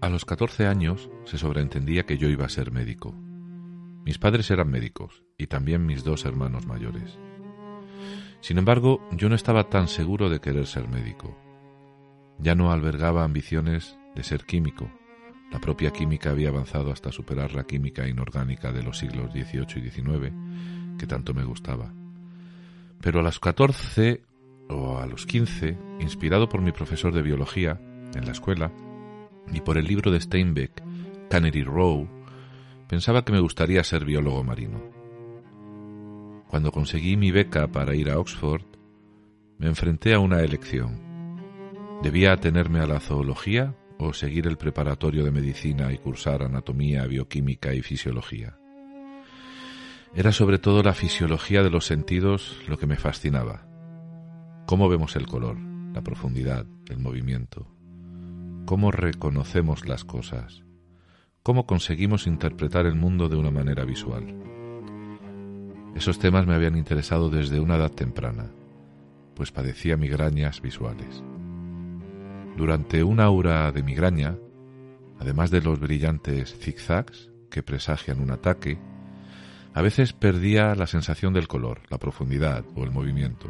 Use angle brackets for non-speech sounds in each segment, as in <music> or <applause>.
A los 14 años se sobreentendía que yo iba a ser médico. Mis padres eran médicos y también mis dos hermanos mayores. Sin embargo, yo no estaba tan seguro de querer ser médico. Ya no albergaba ambiciones de ser químico. La propia química había avanzado hasta superar la química inorgánica de los siglos XVIII y XIX, que tanto me gustaba. Pero a los 14 o a los 15, inspirado por mi profesor de biología en la escuela, y por el libro de Steinbeck, Cannery Row, pensaba que me gustaría ser biólogo marino. Cuando conseguí mi beca para ir a Oxford, me enfrenté a una elección. ¿Debía atenerme a la zoología o seguir el preparatorio de medicina y cursar anatomía, bioquímica y fisiología? Era sobre todo la fisiología de los sentidos lo que me fascinaba. Cómo vemos el color, la profundidad, el movimiento, cómo reconocemos las cosas, cómo conseguimos interpretar el mundo de una manera visual. Esos temas me habían interesado desde una edad temprana, pues padecía migrañas visuales. Durante una hora de migraña, además de los brillantes zigzags que presagian un ataque, a veces perdía la sensación del color, la profundidad o el movimiento,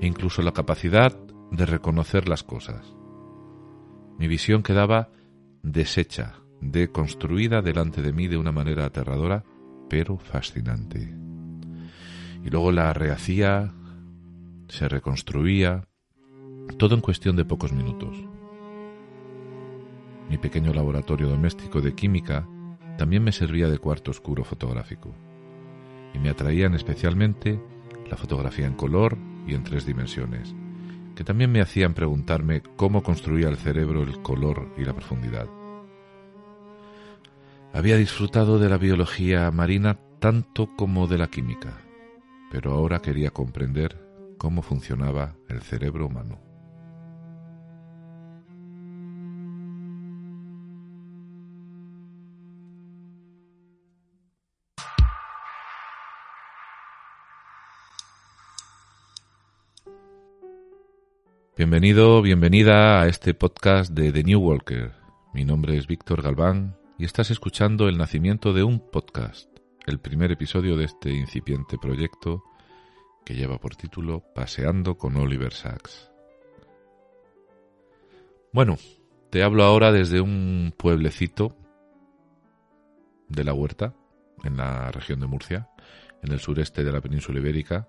e incluso la capacidad de reconocer las cosas. Mi visión quedaba deshecha, deconstruida delante de mí de una manera aterradora, pero fascinante. Y luego la rehacía, se reconstruía, todo en cuestión de pocos minutos. Mi pequeño laboratorio doméstico de química también me servía de cuarto oscuro fotográfico, y me atraían especialmente la fotografía en color y en tres dimensiones, que también me hacían preguntarme cómo construía el cerebro el color y la profundidad. Había disfrutado de la biología marina tanto como de la química, pero ahora quería comprender cómo funcionaba el cerebro humano. Bienvenido, bienvenida a este podcast de The New Walker. Mi nombre es Víctor Galván y estás escuchando el nacimiento de un podcast, el primer episodio de este incipiente proyecto que lleva por título Paseando con Oliver Sacks. Bueno, te hablo ahora desde un pueblecito de la Huerta, en la región de Murcia, en el sureste de la península ibérica,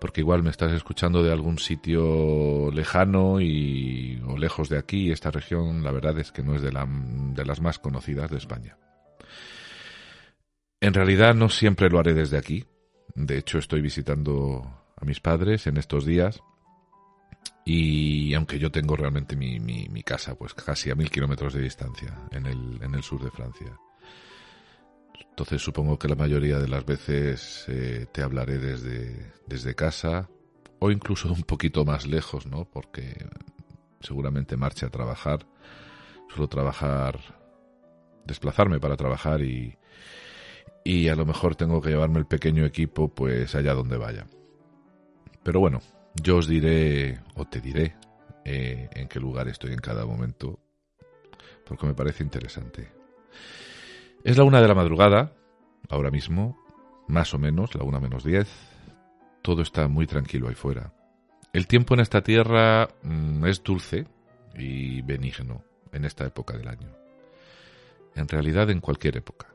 porque igual me estás escuchando de algún sitio lejano y, o lejos de aquí. Esta región, la verdad es que no es de, la, de las más conocidas de España. En realidad no siempre lo haré desde aquí. De hecho, estoy visitando a mis padres en estos días. Y aunque yo tengo realmente mi, mi, mi casa, pues casi a mil kilómetros de distancia, en el, en el sur de Francia. Entonces supongo que la mayoría de las veces eh, te hablaré desde, desde casa o incluso un poquito más lejos, ¿no? Porque seguramente marche a trabajar. Suelo trabajar, desplazarme para trabajar y, y a lo mejor tengo que llevarme el pequeño equipo pues allá donde vaya. Pero bueno, yo os diré o te diré eh, en qué lugar estoy en cada momento porque me parece interesante. Es la una de la madrugada, ahora mismo, más o menos, la una menos diez. Todo está muy tranquilo ahí fuera. El tiempo en esta tierra mm, es dulce y benigno en esta época del año. En realidad en cualquier época.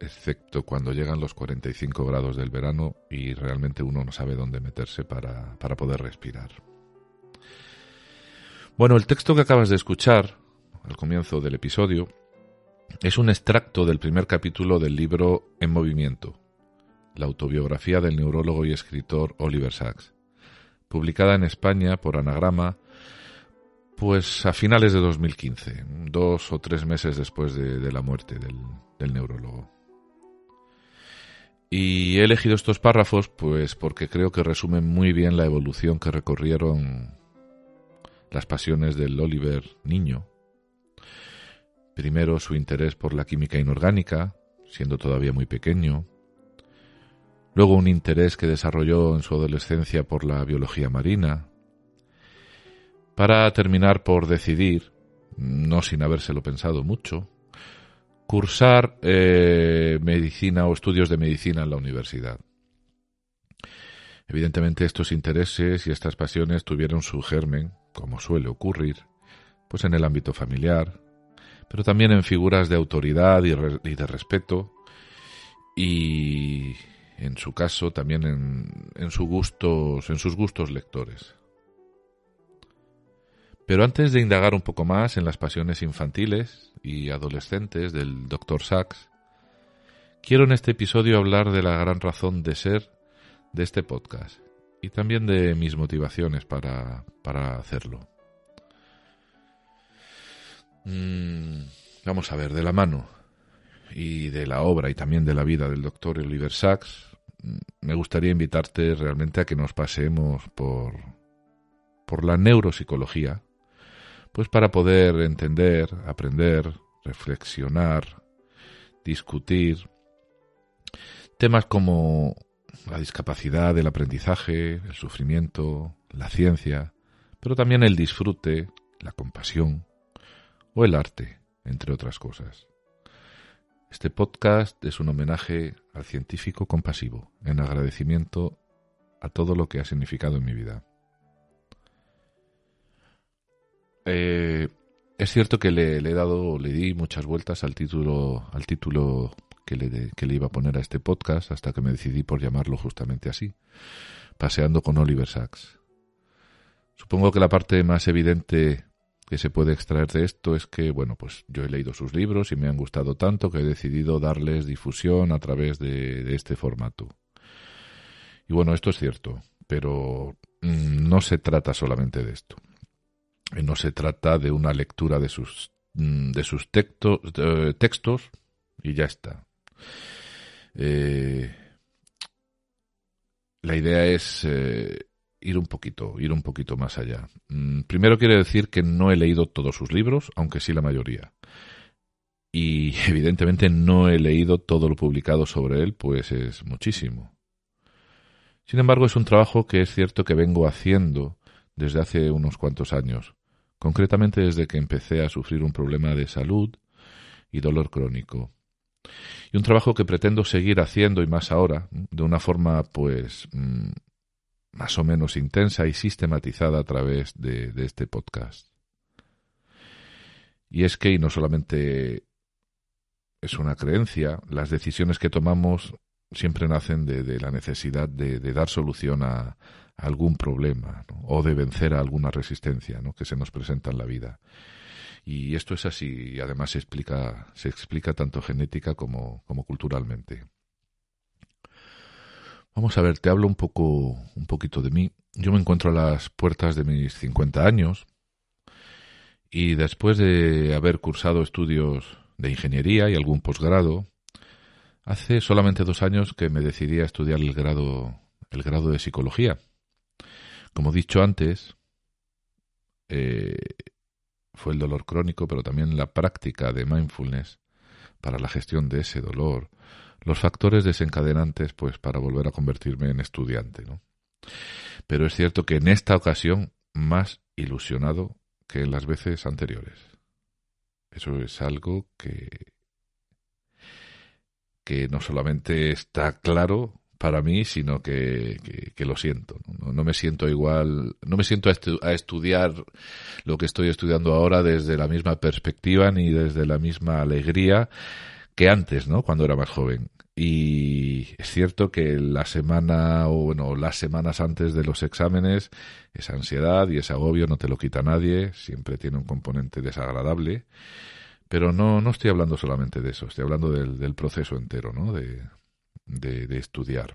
Excepto cuando llegan los 45 grados del verano y realmente uno no sabe dónde meterse para, para poder respirar. Bueno, el texto que acabas de escuchar al comienzo del episodio es un extracto del primer capítulo del libro En Movimiento, la autobiografía del neurólogo y escritor Oliver Sacks, publicada en España por Anagrama, pues a finales de 2015, dos o tres meses después de, la muerte del, del neurólogo. Y he elegido estos párrafos pues porque creo que resumen muy bien la evolución que recorrieron las pasiones del Oliver niño. Primero su interés por la química inorgánica, siendo todavía muy pequeño. Luego un interés que desarrolló en su adolescencia por la biología marina. Para terminar por decidir, no sin habérselo pensado mucho, cursar eh, medicina o estudios de medicina en la universidad. Evidentemente estos intereses y estas pasiones tuvieron su germen, como suele ocurrir, pues en el ámbito familiar, pero también en figuras de autoridad y, de respeto y en su caso también en, en sus gustos lectores. Pero antes de indagar un poco más en las pasiones infantiles y adolescentes del Dr. Sachs, quiero en este episodio hablar de la gran razón de ser de este podcast y también de mis motivaciones para, hacerlo. Mm, vamos a ver, de la mano y de la obra y también de la vida del doctor Oliver Sacks, mm, me gustaría invitarte realmente a que nos paseemos por, por la neuropsicología pues para poder entender, aprender, reflexionar, discutir temas como la discapacidad, el aprendizaje, el sufrimiento, la ciencia, pero también el disfrute, la compasión o el arte, entre otras cosas. Este podcast es un homenaje al científico compasivo, en agradecimiento a todo lo que ha significado en mi vida. Eh, es cierto que le, he dado, le di muchas vueltas al título, al título que le, que le iba a poner a este podcast hasta que me decidí por llamarlo justamente así, paseando con Oliver Sacks. Supongo que la parte más evidente que se puede extraer de esto es que, bueno, pues yo he leído sus libros y me han gustado tanto que he decidido darles difusión a través de este formato. Y bueno, esto es cierto, pero mm, no se trata solamente de esto. No se trata de una lectura de sus, mm, de sus textos y ya está. Eh, la idea es eh, ir un poquito, ir un poquito más allá. Mm, primero quiero decir que no he leído todos sus libros, aunque sí la mayoría. Y <laughs> evidentemente no he leído todo lo publicado sobre él, pues es muchísimo. Sin embargo, es un trabajo que es cierto que vengo haciendo desde hace unos cuantos años concretamente desde que empecé a sufrir un problema de salud y dolor crónico. Y un trabajo que pretendo seguir haciendo y más ahora, de una forma pues mm, más o menos intensa y sistematizada a través de, este podcast. Y es que, y no solamente es una creencia, las decisiones que tomamos siempre nacen de, la necesidad de, dar solución a, algún problema o de vencer a alguna resistencia que se nos presenta en la vida. Y esto es así y además se explica, se explica tanto genética como culturalmente. Vamos a ver, te hablo un poco, un poquito de mí. Yo me encuentro a las puertas de mis 50 años y después de haber cursado estudios de ingeniería y algún posgrado, hace solamente dos años que me decidí a estudiar el grado, el grado de psicología. Como he dicho antes, eh, fue el dolor crónico, pero también la práctica de mindfulness para la gestión de ese dolor, los factores desencadenantes pues para volver a convertirme en estudiante, ¿no? Pero es cierto que en esta ocasión más ilusionado que en las veces anteriores. Eso es algo que que no solamente está claro, para mí, sino que, que, lo siento. ¿no? ¿no? me siento igual, no me siento a, estudiar lo que estoy estudiando ahora desde la misma perspectiva ni desde la misma alegría que antes, ¿no? Cuando era más joven. Y es cierto que la semana o bueno, las semanas antes de los exámenes, esa ansiedad y ese agobio no te lo quita nadie, siempre tiene un componente desagradable Pero no, no estoy hablando solamente de eso, estoy hablando del, proceso entero, ¿no? De, de, de estudiar.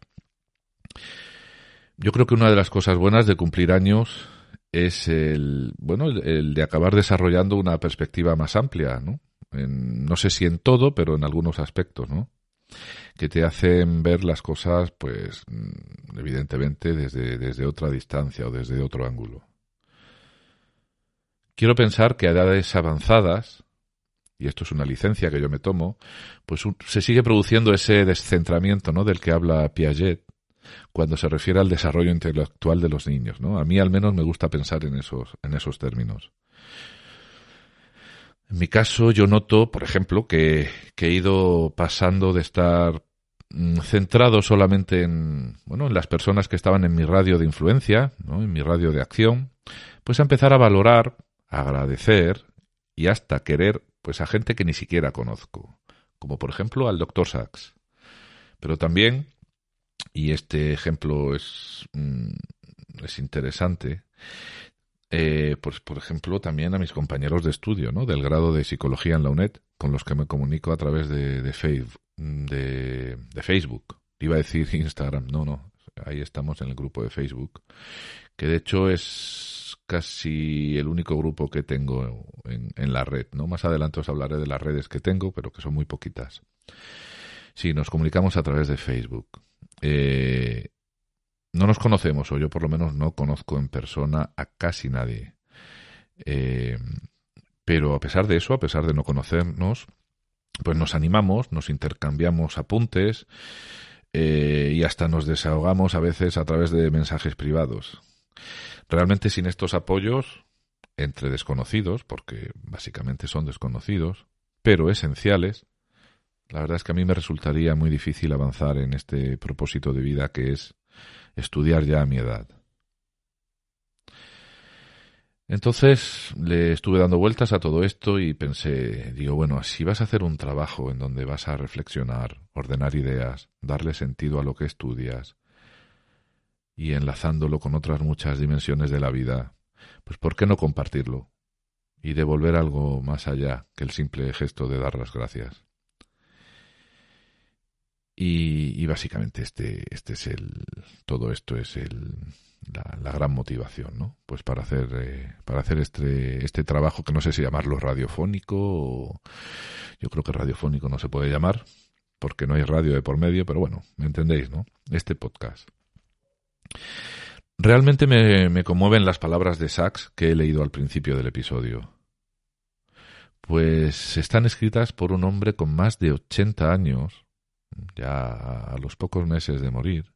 Yo creo que una de las cosas buenas de cumplir años es el, bueno, el, de acabar desarrollando una perspectiva más amplia, ¿no? No sé si en todo, pero en algunos aspectos, ¿no? Que te hacen ver las cosas, pues, mm, evidentemente desde, desde otra distancia o desde otro ángulo. Quiero pensar que a edades avanzadas, y esto es una licencia que yo me tomo, pues se sigue produciendo ese descentramiento, ¿no? Del que habla Piaget, cuando se refiere al desarrollo intelectual de los niños, ¿no? A mí al menos me gusta pensar en esos, en esos términos. En mi caso, yo noto, por ejemplo, que, he ido pasando de estar mm, centrado solamente en, bueno, en las personas que estaban en mi radio de influencia, ¿no? en mi radio de acción, pues a empezar a valorar, a agradecer y hasta querer pues a gente que ni siquiera conozco, como por ejemplo al doctor Sachs. Pero también y este ejemplo es, mm, es interesante, eh, pues por ejemplo también a mis compañeros de estudio, ¿no? Del grado de psicología en la UNED, con los que me comunico a través de, de, de, de Facebook. Iba a decir <laughs> Instagram, no, no, ahí estamos en el grupo de Facebook, que de hecho es casi el único grupo que tengo en, en, la red, ¿no? Más adelante os hablaré de las redes que tengo, pero que son muy poquitas. Sí, nos comunicamos a través de Facebook. Eh, no nos conocemos, o yo por lo menos no conozco en persona a casi nadie. Eh, pero a pesar de eso, a pesar de no conocernos, pues nos animamos, nos intercambiamos apuntes eh, y hasta nos desahogamos a veces a través de mensajes privados. Realmente sin estos apoyos entre desconocidos, porque básicamente son desconocidos, pero esenciales, la verdad es que a mí me resultaría muy difícil avanzar en este propósito de vida que es estudiar ya a mi edad. Entonces le estuve dando vueltas a todo esto y pensé, digo, bueno, si vas a hacer un trabajo en donde vas a reflexionar, ordenar ideas, darle sentido a lo que estudias y enlazándolo con otras muchas dimensiones de la vida, pues ¿por qué no compartirlo? Y devolver algo más allá que el simple gesto de dar las gracias. Y, básicamente este, este es el, todo esto es el, la, gran motivación, ¿no? Pues para hacer, eh, para hacer este, este trabajo que no sé si llamarlo radiofónico o yo creo que radiofónico no se puede llamar porque no hay radio de por medio, pero bueno, me entendéis, ¿no? Este podcast. Realmente me, me conmueven las palabras de Sachs que he leído al principio del episodio. Pues están escritas por un hombre con más de 80 años ya a los pocos meses de morir,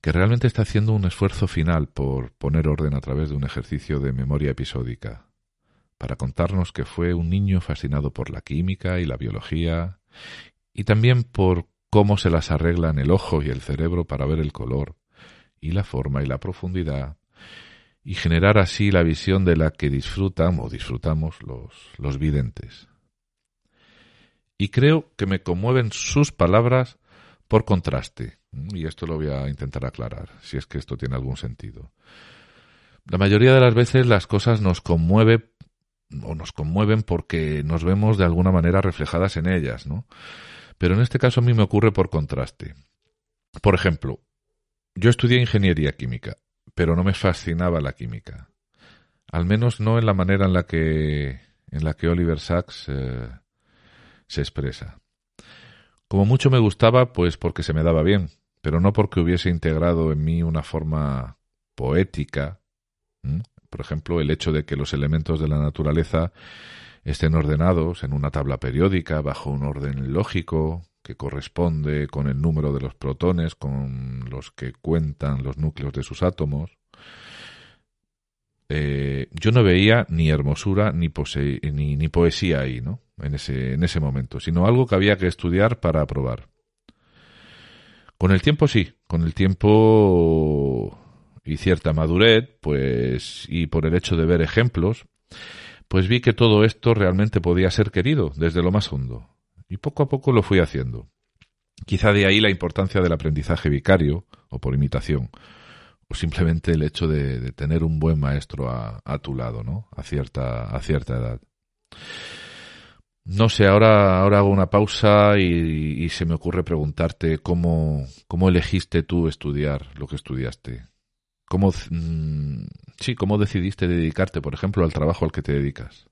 que realmente está haciendo un esfuerzo final por poner orden a través de un ejercicio de memoria episódica, para contarnos que fue un niño fascinado por la química y la biología, y también por cómo se las arreglan el ojo y el cerebro para ver el color, y la forma y la profundidad, y generar así la visión de la que disfrutan o disfrutamos los, los videntes y creo que me conmueven sus palabras por contraste. Y esto lo voy a intentar aclarar, si es que esto tiene algún sentido. La mayoría de las veces las cosas nos conmueven o nos conmueven porque nos vemos de alguna manera reflejadas en ellas, ¿no? Pero en este caso a mí me ocurre por contraste. Por ejemplo, yo estudié ingeniería química, pero no me fascinaba la química. Al menos no en la manera en la que en la que Oliver Sacks eh, se expresa. Como mucho me gustaba, pues porque se me daba bien, pero no porque hubiese integrado en mí una forma poética. Por ejemplo, el hecho de que los elementos de la naturaleza estén ordenados en una tabla periódica bajo un orden lógico que corresponde con el número de los protones con los que cuentan los núcleos de sus átomos. Eh, yo no veía ni hermosura ni, ni, ni poesía ahí, ¿no? En ese, en ese momento, sino algo que había que estudiar para aprobar. Con el tiempo sí, con el tiempo y cierta madurez, pues, y por el hecho de ver ejemplos, pues vi que todo esto realmente podía ser querido desde lo más hondo. Y poco a poco lo fui haciendo. Quizá de ahí la importancia del aprendizaje vicario, o por imitación, o simplemente el hecho de, tener un buen maestro a, a, tu lado, ¿no? A cierta, a cierta edad. No sé, ahora, ahora hago una pausa y, se me ocurre preguntarte cómo, cómo elegiste tú estudiar lo que estudiaste. ¿Cómo, mm, sí, cómo decidiste dedicarte, por ejemplo, al trabajo al que te dedicas?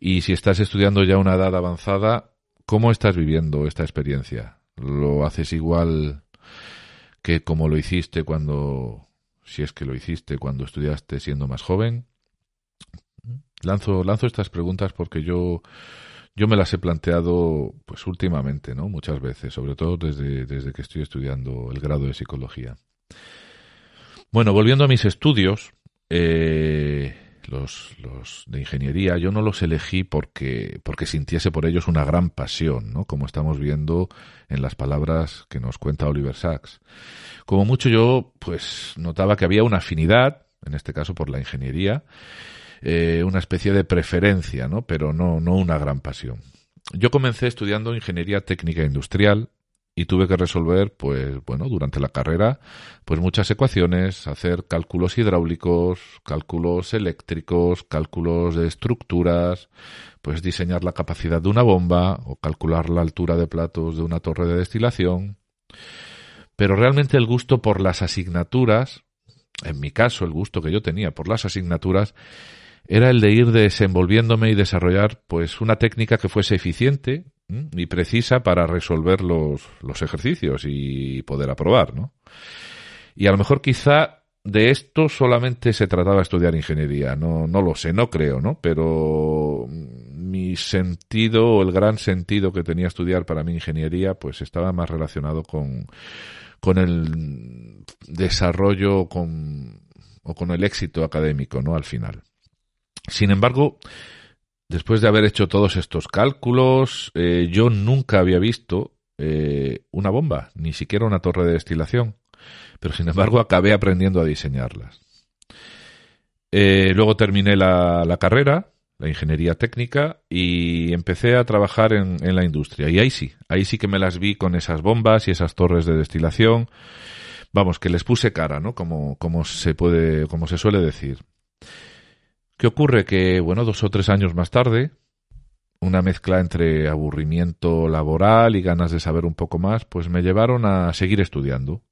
Y si estás estudiando ya una edad avanzada, ¿cómo estás viviendo esta experiencia? ¿Lo haces igual que como lo hiciste cuando, si es que lo hiciste cuando estudiaste siendo más joven? Lanzo, lanzo estas preguntas porque yo, yo me las he planteado pues últimamente, ¿no? Muchas veces, sobre todo desde, desde que estoy estudiando el grado de psicología. Bueno, volviendo a mis estudios, eh, los, los de ingeniería, yo no los elegí porque, porque sintiese por ellos una gran pasión, ¿no? Como estamos viendo en las palabras que nos cuenta Oliver Sacks. Como mucho yo, pues, notaba que había una afinidad, en este caso por la ingeniería, eh, una especie de preferencia, ¿no? Pero no, no una gran pasión. Yo comencé estudiando ingeniería técnica industrial y tuve que resolver, pues bueno, durante la carrera, pues muchas ecuaciones, hacer cálculos hidráulicos, cálculos eléctricos, cálculos de estructuras, pues diseñar la capacidad de una bomba o calcular la altura de platos de una torre de destilación. Pero realmente el gusto por las asignaturas, en mi caso el gusto que yo tenía por las asignaturas, era el de ir desenvolviéndome y desarrollar pues una técnica que fuese eficiente, y precisa para resolver los, los ejercicios y poder aprobar, ¿no? Y a lo mejor quizá de esto solamente se trataba de estudiar ingeniería, no, no lo sé, no creo, ¿no? Pero mi sentido el gran sentido que tenía estudiar para mi ingeniería, pues estaba más relacionado con, con el desarrollo con, o con el éxito académico, ¿no? Al final. Sin embargo, después de haber hecho todos estos cálculos, eh, yo nunca había visto eh, una bomba, ni siquiera una torre de destilación, pero sin embargo acabé aprendiendo a diseñarlas. Eh, luego terminé la, carrera, la ingeniería técnica, y empecé a trabajar en, la industria. Y ahí sí, ahí sí que me las vi con esas bombas y esas torres de destilación. Vamos, que les puse cara, ¿no? Como se puede, como se suele decir. ¿Qué ocurre? Que, bueno, dos o tres años más tarde, una mezcla entre aburrimiento laboral y ganas de saber un poco más, pues me llevaron a seguir estudiando.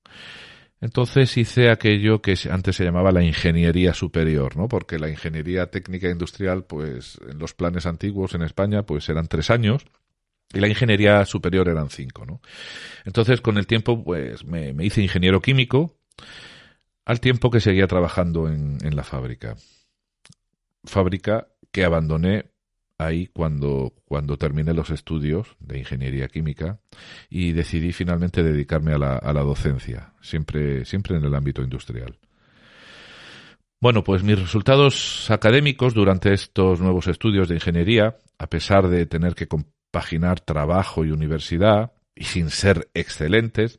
Entonces hice aquello que antes se llamaba la ingeniería superior, ¿no? Porque la ingeniería técnica industrial, pues en los planes antiguos en España, pues eran tres años y la ingeniería superior eran cinco, ¿no? Entonces con el tiempo, pues me, hice ingeniero químico al tiempo que seguía trabajando en la fábrica fábrica que abandoné ahí cuando, cuando terminé los estudios de ingeniería química y decidí finalmente dedicarme a la, docencia, siempre, siempre en el ámbito industrial. Bueno, pues mis resultados académicos durante estos nuevos estudios de ingeniería, a pesar de tener que compaginar trabajo y universidad, y sin ser excelentes,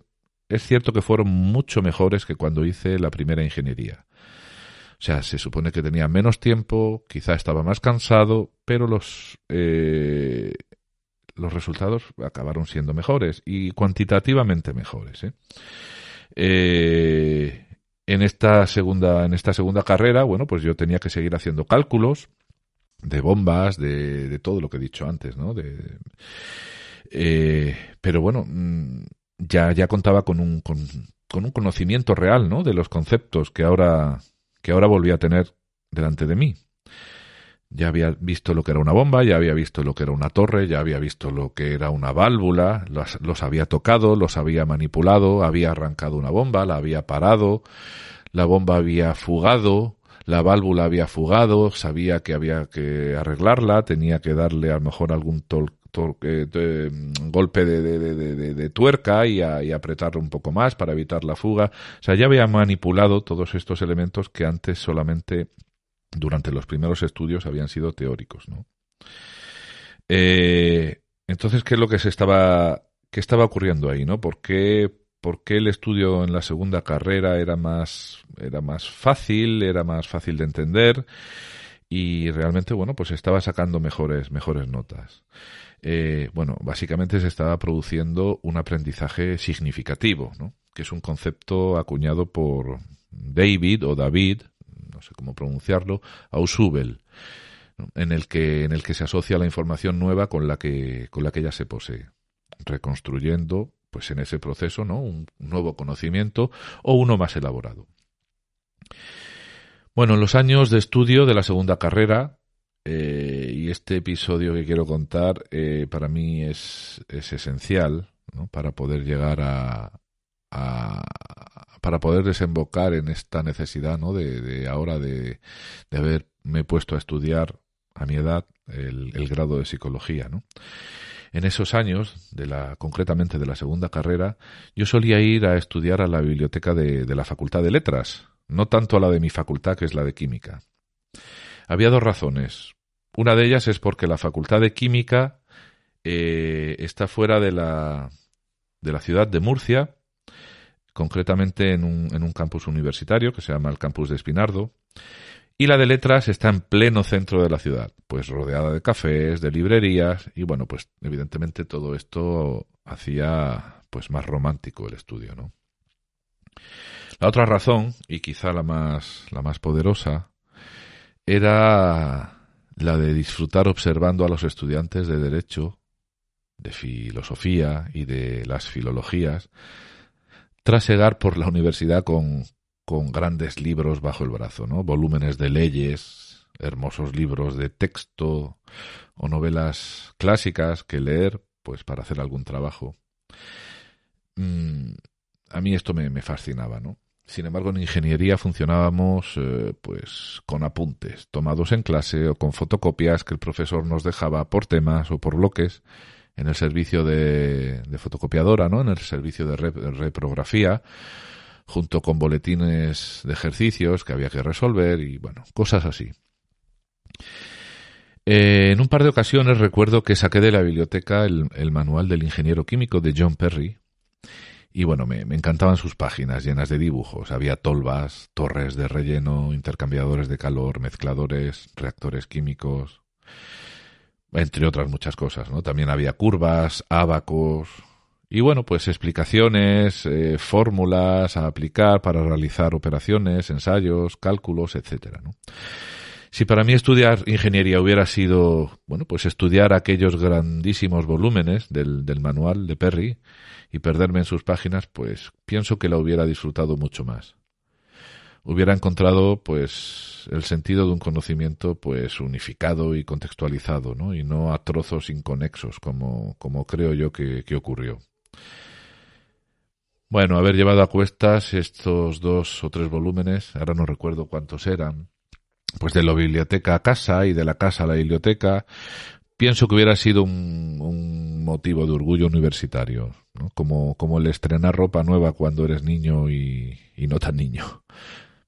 es cierto que fueron mucho mejores que cuando hice la primera ingeniería. O sea, se supone que tenía menos tiempo, quizá estaba más cansado, pero los, eh, los resultados acabaron siendo mejores y cuantitativamente mejores. ¿eh? Eh, en esta segunda, en esta segunda carrera, bueno, pues yo tenía que seguir haciendo cálculos de bombas, de, de todo lo que he dicho antes, ¿no? De, pero bueno, mm, ya, ya contaba con un, con, con un conocimiento real, ¿no? De los conceptos que ahora, que ahora volví a tener delante de mí. Ya había visto lo que era una bomba, ya había visto lo que era una torre, ya había visto lo que era una válvula, los, había tocado, los había manipulado, había arrancado una bomba, la había parado, la bomba había fugado, la válvula había fugado, sabía que había que arreglarla, tenía que darle a lo mejor algún tol golpe de, tuerca y, apretarlo un poco más para evitar la fuga. O sea, ya había manipulado todos estos elementos que antes solamente durante los primeros estudios habían sido teóricos. Eh, entonces, ¿qué es lo que se estaba, qué estaba ocurriendo ahí, no? ¿Por qué, ¿Por qué el estudio en la segunda carrera era más, era más fácil, era más fácil de entender? Y realmente, bueno, pues estaba sacando mejores, mejores notas. Eh, bueno, básicamente se estaba produciendo un aprendizaje significativo, ¿no? que es un concepto acuñado por David o David, no sé cómo pronunciarlo, Ausubel. en el que en el que se asocia la información nueva con la que con la que ya se posee, reconstruyendo pues en ese proceso, ¿no? un nuevo conocimiento o uno más elaborado. Bueno, en los años de estudio de la segunda carrera, eh, y este episodio que quiero contar eh, para mí es, es esencial para poder llegar a, para poder desembocar en esta necesidad ¿no? de, de ahora de, haberme puesto a estudiar a mi edad el, el grado de psicología. ¿no? En esos años, de la, concretamente de la segunda carrera, yo solía ir a estudiar a la biblioteca de, de la Facultad de Letras, no tanto a la de mi facultad, que es la de Química. Había dos razones. Una de ellas es porque la Facultad de Química eh, está fuera de la, de la ciudad de Murcia, concretamente en un, en un campus universitario que se llama el campus de Espinardo, y la de letras está en pleno centro de la ciudad, pues rodeada de cafés, de librerías, y bueno, pues evidentemente todo esto hacía pues más romántico el estudio, ¿no? La otra razón, y quizá la más, la más poderosa, era la de disfrutar observando a los estudiantes de Derecho, de Filosofía y de las Filologías, trasegar por la universidad con, con grandes libros bajo el brazo, ¿no? Volúmenes de leyes, hermosos libros de texto o novelas clásicas que leer, pues para hacer algún trabajo. Mm, a mí esto me, me fascinaba, ¿no? Sin embargo, en ingeniería funcionábamos eh, pues con apuntes tomados en clase o con fotocopias que el profesor nos dejaba por temas o por bloques en el servicio de, fotocopiadora, ¿no? En el servicio de rep, reprografía, junto con boletines de ejercicios que había que resolver y bueno, cosas así. Eh, en un par de ocasiones recuerdo que saqué de la biblioteca el manual del ingeniero químico de John Perry, y bueno, me, encantaban sus páginas llenas de dibujos. Había tolvas, torres de relleno, intercambiadores de calor, mezcladores, reactores químicos, entre otras muchas cosas, ¿no? También había curvas, ábacos y bueno, pues explicaciones, eh, fórmulas a aplicar para realizar operaciones, ensayos, cálculos, etcétera, ¿no? Si para mí estudiar ingeniería hubiera sido, bueno, pues estudiar aquellos grandísimos volúmenes del, del manual de Perry, y perderme en sus páginas, pues pienso que la hubiera disfrutado mucho más. Hubiera encontrado, pues, el sentido de un conocimiento, pues, unificado y contextualizado, ¿no? Y no a trozos inconexos, como, como creo yo que, que ocurrió. Bueno, haber llevado a cuestas estos dos o tres volúmenes, ahora no recuerdo cuántos eran, pues de la biblioteca a casa y de la casa a la biblioteca, pienso que hubiera sido un, motivo de orgullo universitario, ¿no? como, el estrenar ropa nueva cuando eres niño y, y, no tan niño.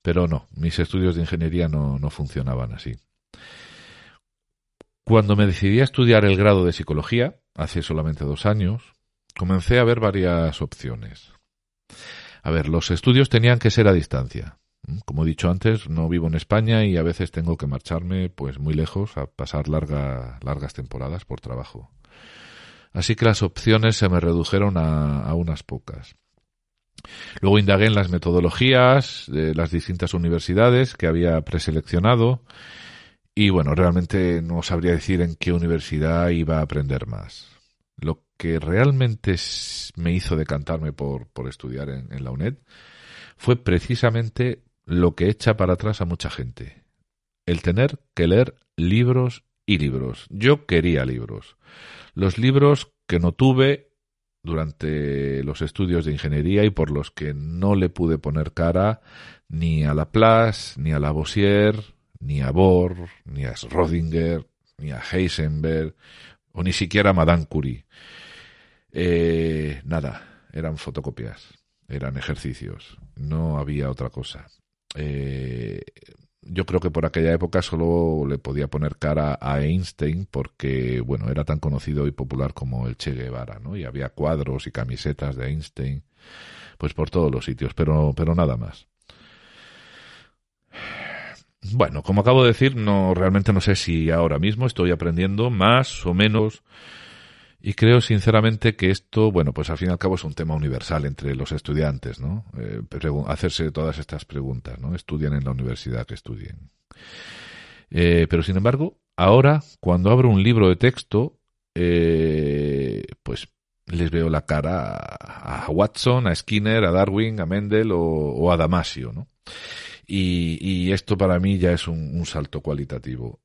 Pero no, mis estudios de ingeniería no, no funcionaban así. Cuando me decidí a estudiar el grado de psicología, hace solamente dos años, comencé a ver varias opciones. A ver, los estudios tenían que ser a distancia. Como he dicho antes, no vivo en España y a veces tengo que marcharme pues muy lejos a pasar larga, largas temporadas por trabajo. Así que las opciones se me redujeron a, a unas pocas. Luego indagué en las metodologías de las distintas universidades que había preseleccionado y bueno, realmente no sabría decir en qué universidad iba a aprender más. Lo que realmente me hizo decantarme por, por estudiar en la UNED fue precisamente lo que echa para atrás a mucha gente. El tener que leer libros y libros. Yo quería libros. Los libros que no tuve durante los estudios de ingeniería y por los que no le pude poner cara ni a Laplace, ni a Lavoisier, ni a Bohr, ni a Schrödinger, ni a Heisenberg, o ni siquiera a Madame Curie. Eh, nada, eran fotocopias, eran ejercicios, no había otra cosa eh, yo creo que por aquella época solo le podía poner cara a Einstein porque, bueno, era tan conocido y popular como el Che Guevara, ¿no? Y había cuadros y camisetas de Einstein, pues por todos los sitios, pero, pero nada más. Bueno, como acabo de decir, no, realmente no sé si ahora mismo estoy aprendiendo más o menos y creo sinceramente que esto, bueno, pues al fin y al cabo es un tema universal entre los estudiantes, ¿no? Eh, hacerse todas estas preguntas, ¿no? Estudian en la universidad que estudien. Eh, pero sin embargo, ahora, cuando abro un libro de texto, eh, pues les veo la cara a, Watson, a Skinner, a Darwin, a Mendel o, a Damasio, ¿no? Y, esto para mí ya es un, salto cualitativo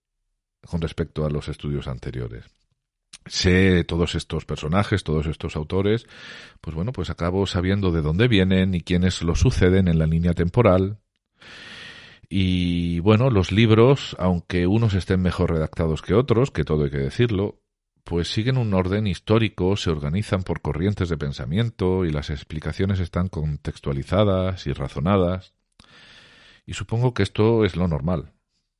con respecto a los estudios anteriores. Sé todos estos personajes, todos estos autores, pues bueno, pues acabo sabiendo de dónde vienen y quiénes los suceden en la línea temporal. Y bueno, los libros, aunque unos estén mejor redactados que otros, que todo hay que decirlo, pues siguen un orden histórico, se organizan por corrientes de pensamiento y las explicaciones están contextualizadas y razonadas. Y supongo que esto es lo normal.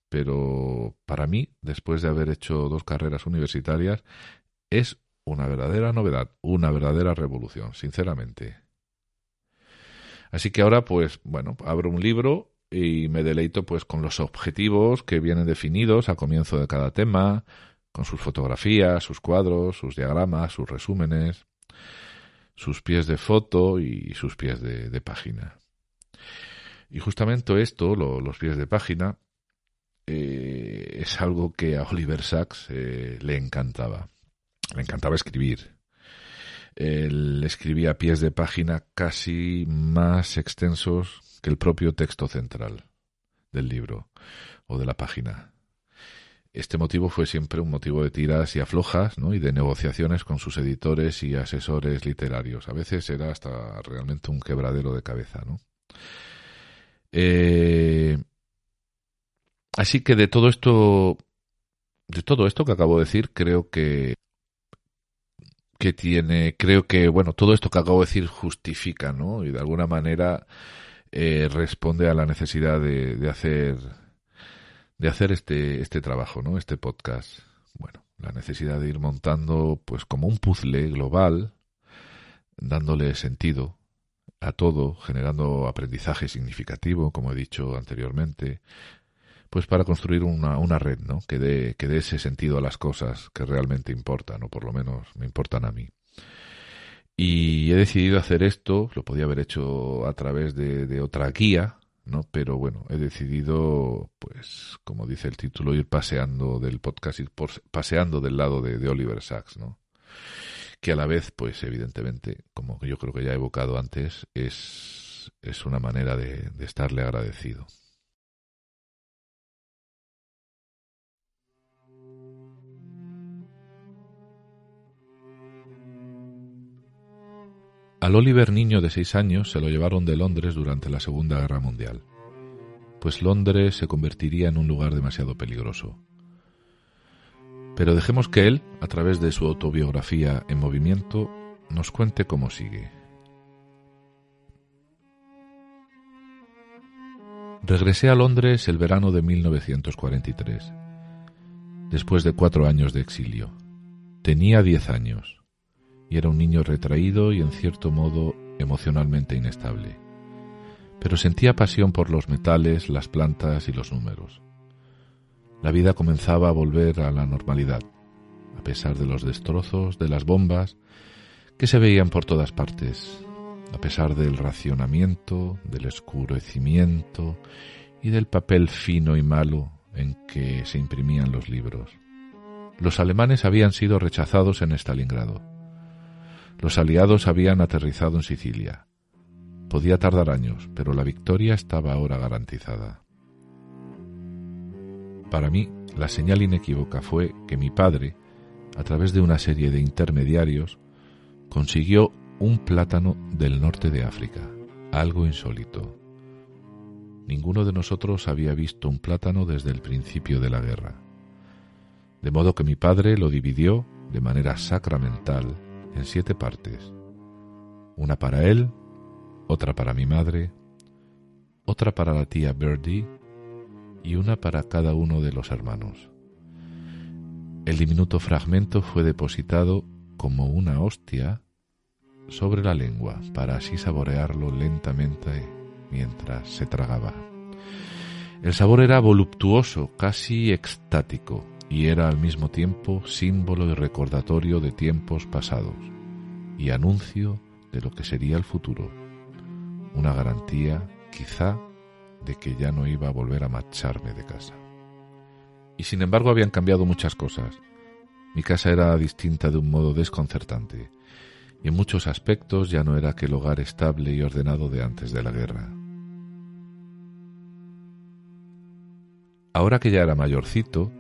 Pero para mí, después de haber hecho dos carreras universitarias, es una verdadera novedad, una verdadera revolución, sinceramente. Así que ahora, pues, bueno, abro un libro y me deleito pues con los objetivos que vienen definidos al comienzo de cada tema, con sus fotografías, sus cuadros, sus diagramas, sus resúmenes, sus pies de foto y sus pies de, página. Y justamente esto, los pies de página, eh, es algo que a Oliver Sacks eh, le encantaba. Le encantaba escribir. Él escribía pies de página casi más extensos que el propio texto central del libro o de la página. Este motivo fue siempre un motivo de tiras y aflojas, ¿no? Y de negociaciones con sus editores y asesores literarios. A veces era hasta realmente un quebradero de cabeza, ¿no? Eh, así que de todo esto, de todo esto que acabo de decir, creo que que tiene, creo que, bueno, todo esto que acabo de decir justifica, ¿no? Y de alguna manera eh, responde a la necesidad de, de hacer de hacer este, este trabajo, ¿no? Este podcast. Bueno, la necesidad de ir montando, pues, como un puzzle global, dándole sentido a todo, generando aprendizaje significativo, como he dicho anteriormente, pues para construir una, una red, ¿no? Que dé, que dé ese sentido a las cosas que realmente importan, o por lo menos me importan a mí. Y he decidido hacer esto, lo podía haber hecho a través de, de otra guía, ¿no? Pero bueno, he decidido, pues, como dice el título, ir paseando del podcast, ir paseando del lado de, Oliver Sacks, ¿no? Que a la vez, pues, evidentemente, como yo creo que ya he evocado antes, es, es una manera de, de estarle agradecido. Al Oliver niño de seis años se lo llevaron de Londres durante la Segunda Guerra Mundial, pues Londres se convertiría en un lugar demasiado peligroso. Pero dejemos que él, a través de su autobiografía en movimiento, nos cuente cómo sigue. Regresé a Londres el verano de 1943, después de cuatro años de exilio. Tenía diez años y era un niño retraído y en cierto modo emocionalmente inestable. Pero sentía pasión por los metales, las plantas y los números. La vida comenzaba a volver a la normalidad, a pesar de los destrozos, de las bombas que se veían por todas partes, a pesar del racionamiento, del escurecimiento y del papel fino y malo en que se imprimían los libros. Los alemanes habían sido rechazados en Stalingrado los aliados habían aterrizado en Sicilia. Podía tardar años, pero la victoria estaba ahora garantizada. Para mí, la señal inequívoca fue que mi padre, a través de una serie de intermediarios, consiguió un plátano del norte de África, algo insólito. Ninguno de nosotros había visto un plátano desde el principio de la guerra. De modo que mi padre lo dividió de manera sacramental en siete partes. Una para él, otra para mi madre, otra para la tía Birdie y una para cada uno de los hermanos. El diminuto fragmento fue depositado como una hostia sobre la lengua para así saborearlo lentamente mientras se tragaba. El sabor era voluptuoso, casi extático, y era al mismo tiempo símbolo y recordatorio de tiempos pasados y anuncio de lo que sería el futuro, una garantía quizá de que ya no iba a volver a marcharme de casa. Y sin embargo habían cambiado muchas cosas. Mi casa era distinta de un modo desconcertante, y en muchos aspectos ya no era aquel hogar estable y ordenado de antes de la guerra. Ahora que ya era mayorcito,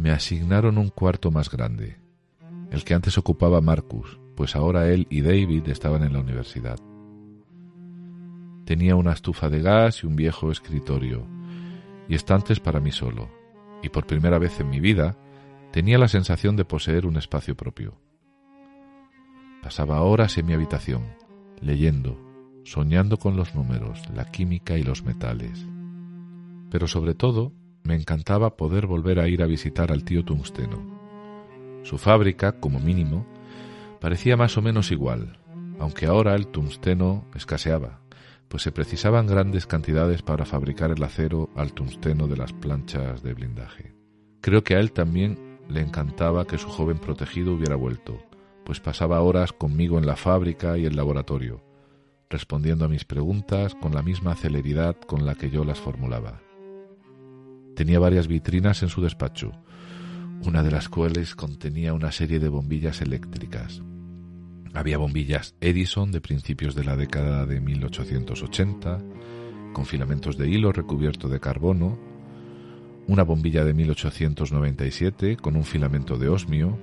me asignaron un cuarto más grande, el que antes ocupaba Marcus, pues ahora él y David estaban en la universidad. Tenía una estufa de gas y un viejo escritorio, y estantes para mí solo, y por primera vez en mi vida tenía la sensación de poseer un espacio propio. Pasaba horas en mi habitación, leyendo, soñando con los números, la química y los metales. Pero sobre todo, me encantaba poder volver a ir a visitar al tío Tungsteno. Su fábrica, como mínimo, parecía más o menos igual, aunque ahora el tungsteno escaseaba, pues se precisaban grandes cantidades para fabricar el acero al tungsteno de las planchas de blindaje. Creo que a él también le encantaba que su joven protegido hubiera vuelto, pues pasaba horas conmigo en la fábrica y el laboratorio, respondiendo a mis preguntas con la misma celeridad con la que yo las formulaba. Tenía varias vitrinas en su despacho, una de las cuales contenía una serie de bombillas eléctricas. Había bombillas Edison de principios de la década de 1880, con filamentos de hilo recubierto de carbono, una bombilla de 1897 con un filamento de osmio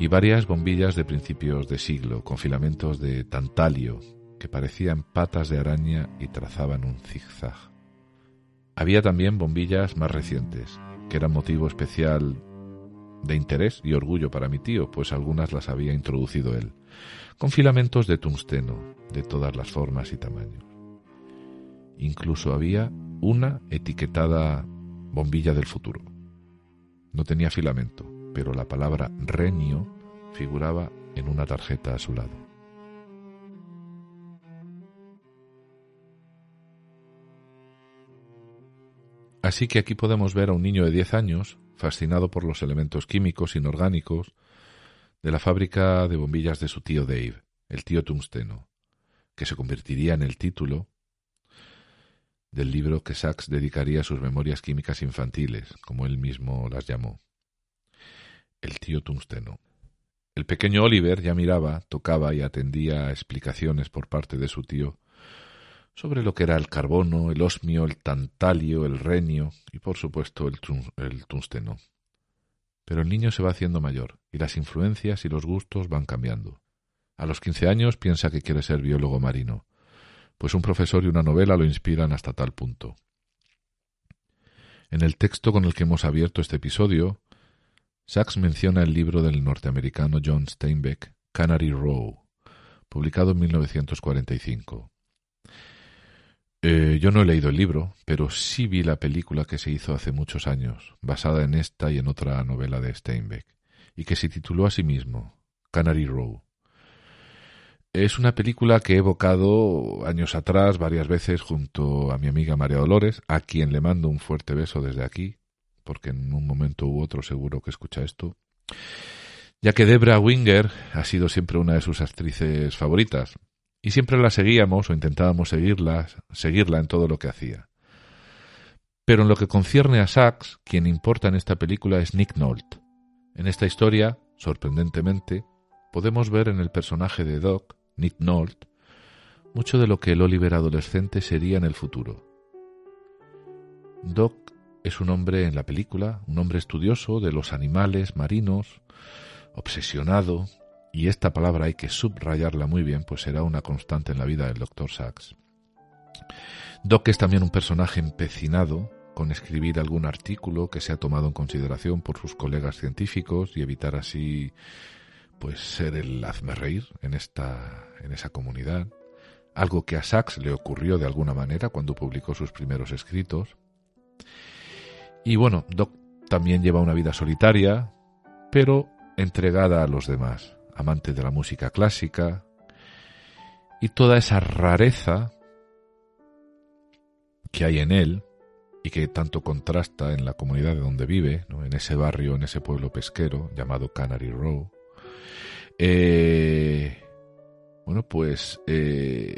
y varias bombillas de principios de siglo con filamentos de tantalio que parecían patas de araña y trazaban un zigzag. Había también bombillas más recientes, que eran motivo especial de interés y orgullo para mi tío, pues algunas las había introducido él, con filamentos de tungsteno, de todas las formas y tamaños. Incluso había una etiquetada bombilla del futuro. No tenía filamento, pero la palabra renio figuraba en una tarjeta a su lado. Así que aquí podemos ver a un niño de 10 años fascinado por los elementos químicos inorgánicos de la fábrica de bombillas de su tío Dave, el tío tungsteno, que se convertiría en el título del libro que Sachs dedicaría a sus memorias químicas infantiles, como él mismo las llamó. El tío tungsteno. El pequeño Oliver ya miraba, tocaba y atendía a explicaciones por parte de su tío sobre lo que era el carbono, el osmio, el tantalio, el renio y por supuesto el, el tungsteno. Pero el niño se va haciendo mayor y las influencias y los gustos van cambiando. A los quince años piensa que quiere ser biólogo marino, pues un profesor y una novela lo inspiran hasta tal punto. En el texto con el que hemos abierto este episodio, Sachs menciona el libro del norteamericano John Steinbeck, Canary Row, publicado en 1945. Eh, yo no he leído el libro, pero sí vi la película que se hizo hace muchos años, basada en esta y en otra novela de Steinbeck, y que se tituló a sí mismo, Canary Row. Es una película que he evocado años atrás varias veces junto a mi amiga María Dolores, a quien le mando un fuerte beso desde aquí, porque en un momento u otro seguro que escucha esto, ya que Debra Winger ha sido siempre una de sus actrices favoritas, y siempre la seguíamos o intentábamos seguirla, seguirla en todo lo que hacía. Pero en lo que concierne a Sachs, quien importa en esta película es Nick Nolte. En esta historia, sorprendentemente, podemos ver en el personaje de Doc, Nick Nolte, mucho de lo que el Oliver adolescente sería en el futuro. Doc es un hombre en la película, un hombre estudioso de los animales marinos, obsesionado, y esta palabra hay que subrayarla muy bien, pues será una constante en la vida del Dr. Sachs. Doc es también un personaje empecinado con escribir algún artículo que se ha tomado en consideración por sus colegas científicos y evitar así pues ser el hazme reír en esta en esa comunidad, algo que a Sachs le ocurrió de alguna manera cuando publicó sus primeros escritos. Y bueno, Doc también lleva una vida solitaria, pero entregada a los demás amante de la música clásica, y toda esa rareza que hay en él y que tanto contrasta en la comunidad de donde vive, en ese barrio, en ese pueblo pesquero llamado Canary Row, eh, bueno, pues eh,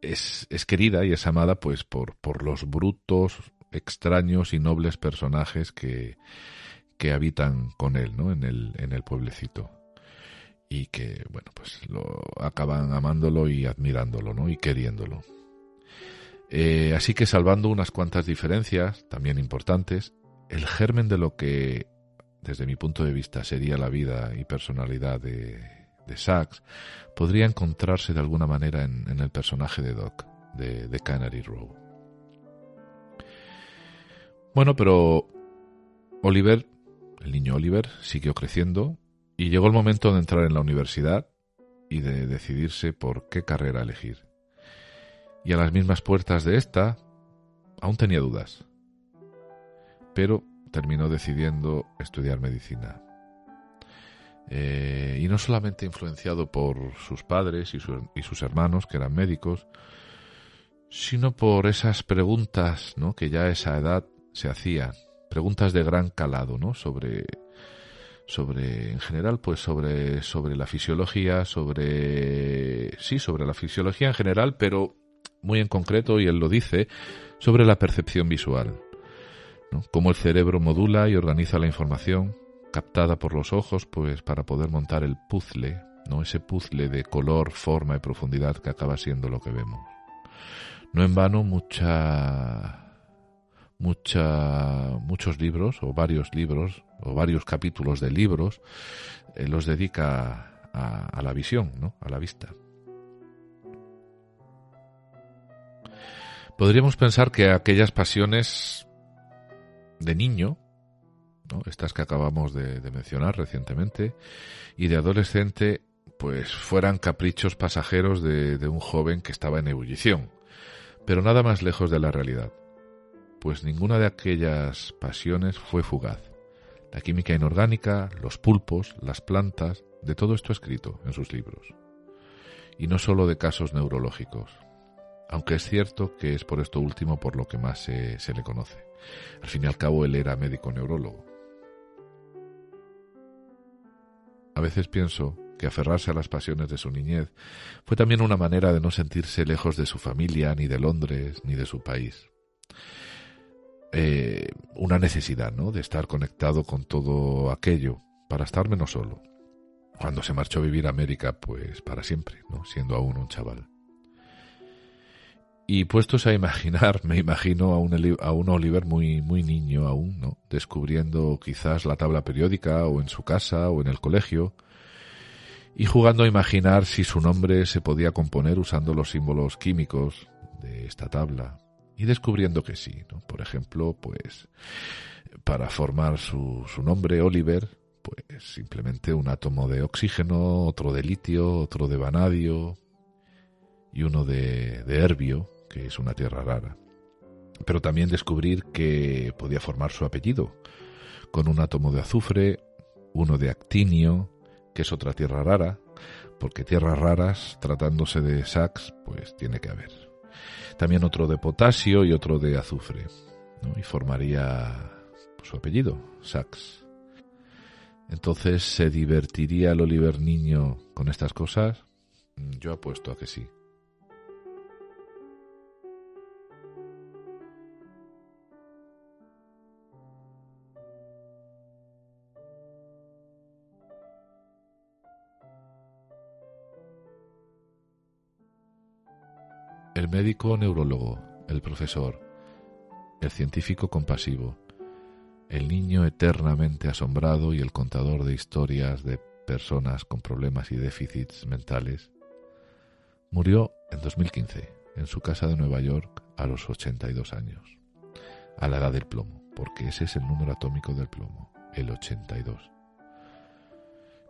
es, es, querida y es amada pues por, por los brutos extraños y nobles personajes que, que habitan con él, ¿no? En el, en el pueblecito. Y que, bueno, pues lo acaban amándolo y admirándolo, ¿no? Y queriéndolo. Eh, así que salvando unas cuantas diferencias, también importantes, el germen de lo que, desde mi punto de vista, sería la vida y personalidad de, de Sachs, podría encontrarse de alguna manera en, el personaje de Doc, de, de Canary Row. Bueno, pero Oliver, el niño Oliver, siguió creciendo y llegó el momento de entrar en la universidad y de decidirse por qué carrera elegir y a las mismas puertas de esta aún tenía dudas. Pero terminó decidiendo estudiar medicina. Eh, y no solamente influenciado por sus padres y, sus hermanos, que eran médicos, sino por esas preguntas ¿no? que ya a esa edad se hacían, preguntas de gran calado, ¿no? sobre, sobre en general, pues sobre, sobre la fisiología, sobre sí, sobre la fisiología en general, pero muy en concreto, y él lo dice, sobre la percepción visual. Cómo el cerebro modula y organiza la información captada por los ojos, pues para poder montar el puzzle, ¿no? ese puzzle de color, forma y profundidad que acaba siendo lo que vemos. No en vano mucha, mucha, muchos libros o varios libros o varios capítulos de libros eh, los dedica a, la visión, ¿no? a la vista. Podríamos pensar que aquellas pasiones de niño, estas que acabamos de, mencionar recientemente, y de adolescente, pues fueran caprichos pasajeros de un joven que estaba en ebullición, pero nada más lejos de la realidad, pues ninguna de aquellas pasiones fue fugaz. La química inorgánica, los pulpos, las plantas, de todo esto escrito en sus libros. Y no solo de casos neurológicos, aunque es cierto que es por esto último por lo que más se, le conoce. Al fin y al cabo, él era médico neurólogo. A veces pienso que aferrarse a las pasiones de su niñez fue también una manera de no sentirse lejos de su familia, ni de Londres, ni de su país. Eh, una necesidad, ¿no? De estar conectado con todo aquello, para estar menos solo. Cuando se marchó a vivir a América, pues para siempre, ¿no? Siendo aún un chaval. Y puestos a imaginar, <laughs> me imagino a un, a un Oliver muy, muy niño aún, ¿no? Descubriendo quizás la tabla periódica o en su casa o en el colegio y jugando a imaginar si su nombre se podía componer usando los símbolos químicos de esta tabla y descubriendo que sí, ¿no? Por ejemplo, pues para formar su, su nombre Oliver, pues simplemente un átomo de oxígeno, otro de litio, otro de vanadio y uno de, de herbio que es una tierra rara. Pero también descubrir que podía formar su apellido, con un átomo de azufre, uno de actinio, que es otra tierra rara, porque tierras raras, tratándose de sax, pues tiene que haber. También otro de potasio y otro de azufre, y formaría su apellido, Sax. Entonces, ¿se divertiría el Oliver Niño con estas cosas? Yo apuesto a que sí. El médico neurólogo, el profesor, el científico compasivo, el niño eternamente asombrado y el contador de historias de personas con problemas y déficits mentales, murió en 2015 en su casa de Nueva York a los 82 años, a la edad del plomo, porque ese es el número atómico del plomo, el 82.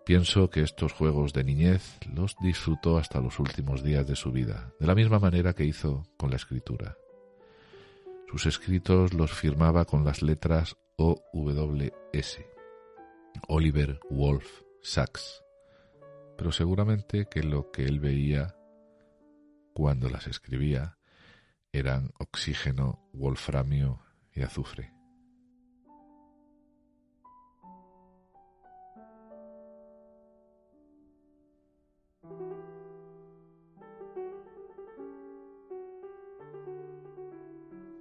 Pienso que estos juegos de niñez los disfrutó hasta los últimos días de su vida, de la misma manera que hizo con la escritura. Sus escritos los firmaba con las letras OWS, Oliver Wolf Sachs, pero seguramente que lo que él veía cuando las escribía eran oxígeno, wolframio y azufre.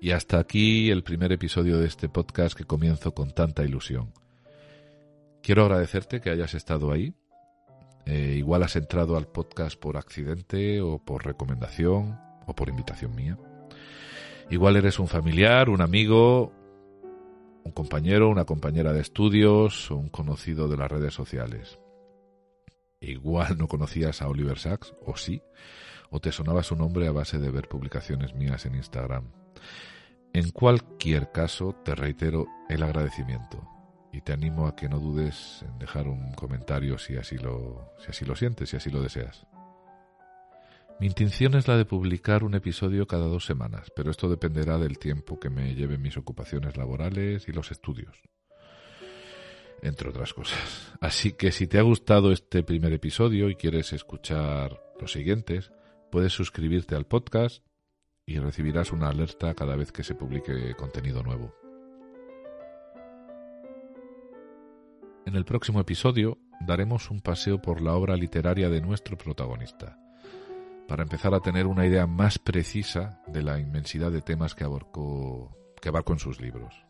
Y hasta aquí el primer episodio de este podcast que comienzo con tanta ilusión. Quiero agradecerte que hayas estado ahí. Eh, igual has entrado al podcast por accidente o por recomendación o por invitación mía. Igual eres un familiar, un amigo, un compañero, una compañera de estudios o un conocido de las redes sociales. Igual no conocías a Oliver Sacks, o sí, o te sonaba su nombre a base de ver publicaciones mías en Instagram. En cualquier caso, te reitero el agradecimiento y te animo a que no dudes en dejar un comentario si así lo, si así lo sientes, si así lo deseas. Mi intención es la de publicar un episodio cada dos semanas, pero esto dependerá del tiempo que me lleven mis ocupaciones laborales y los estudios, entre otras cosas. Así que si te ha gustado este primer episodio y quieres escuchar los siguientes, puedes suscribirte al podcast y recibirás una alerta cada vez que se publique contenido nuevo. En el próximo episodio daremos un paseo por la obra literaria de nuestro protagonista, para empezar a tener una idea más precisa de la inmensidad de temas que abarcó, que abarcó en sus libros.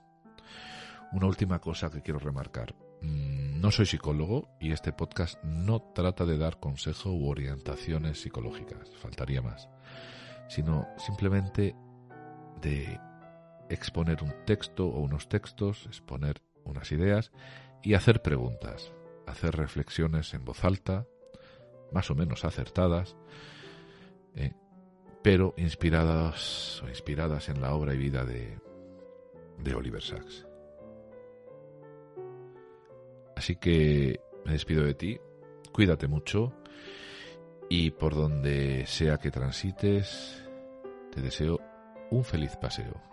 Una última cosa que quiero remarcar. Mm, no soy psicólogo y este podcast no trata de dar consejo u orientaciones psicológicas, faltaría más sino simplemente de exponer un texto o unos textos, exponer unas ideas y hacer preguntas, hacer reflexiones en voz alta, más o menos acertadas, eh, pero inspiradas o inspiradas en la obra y vida de, de Oliver Sacks. Así que me despido de ti, cuídate mucho y por donde sea que transites, te deseo un feliz paseo.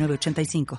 85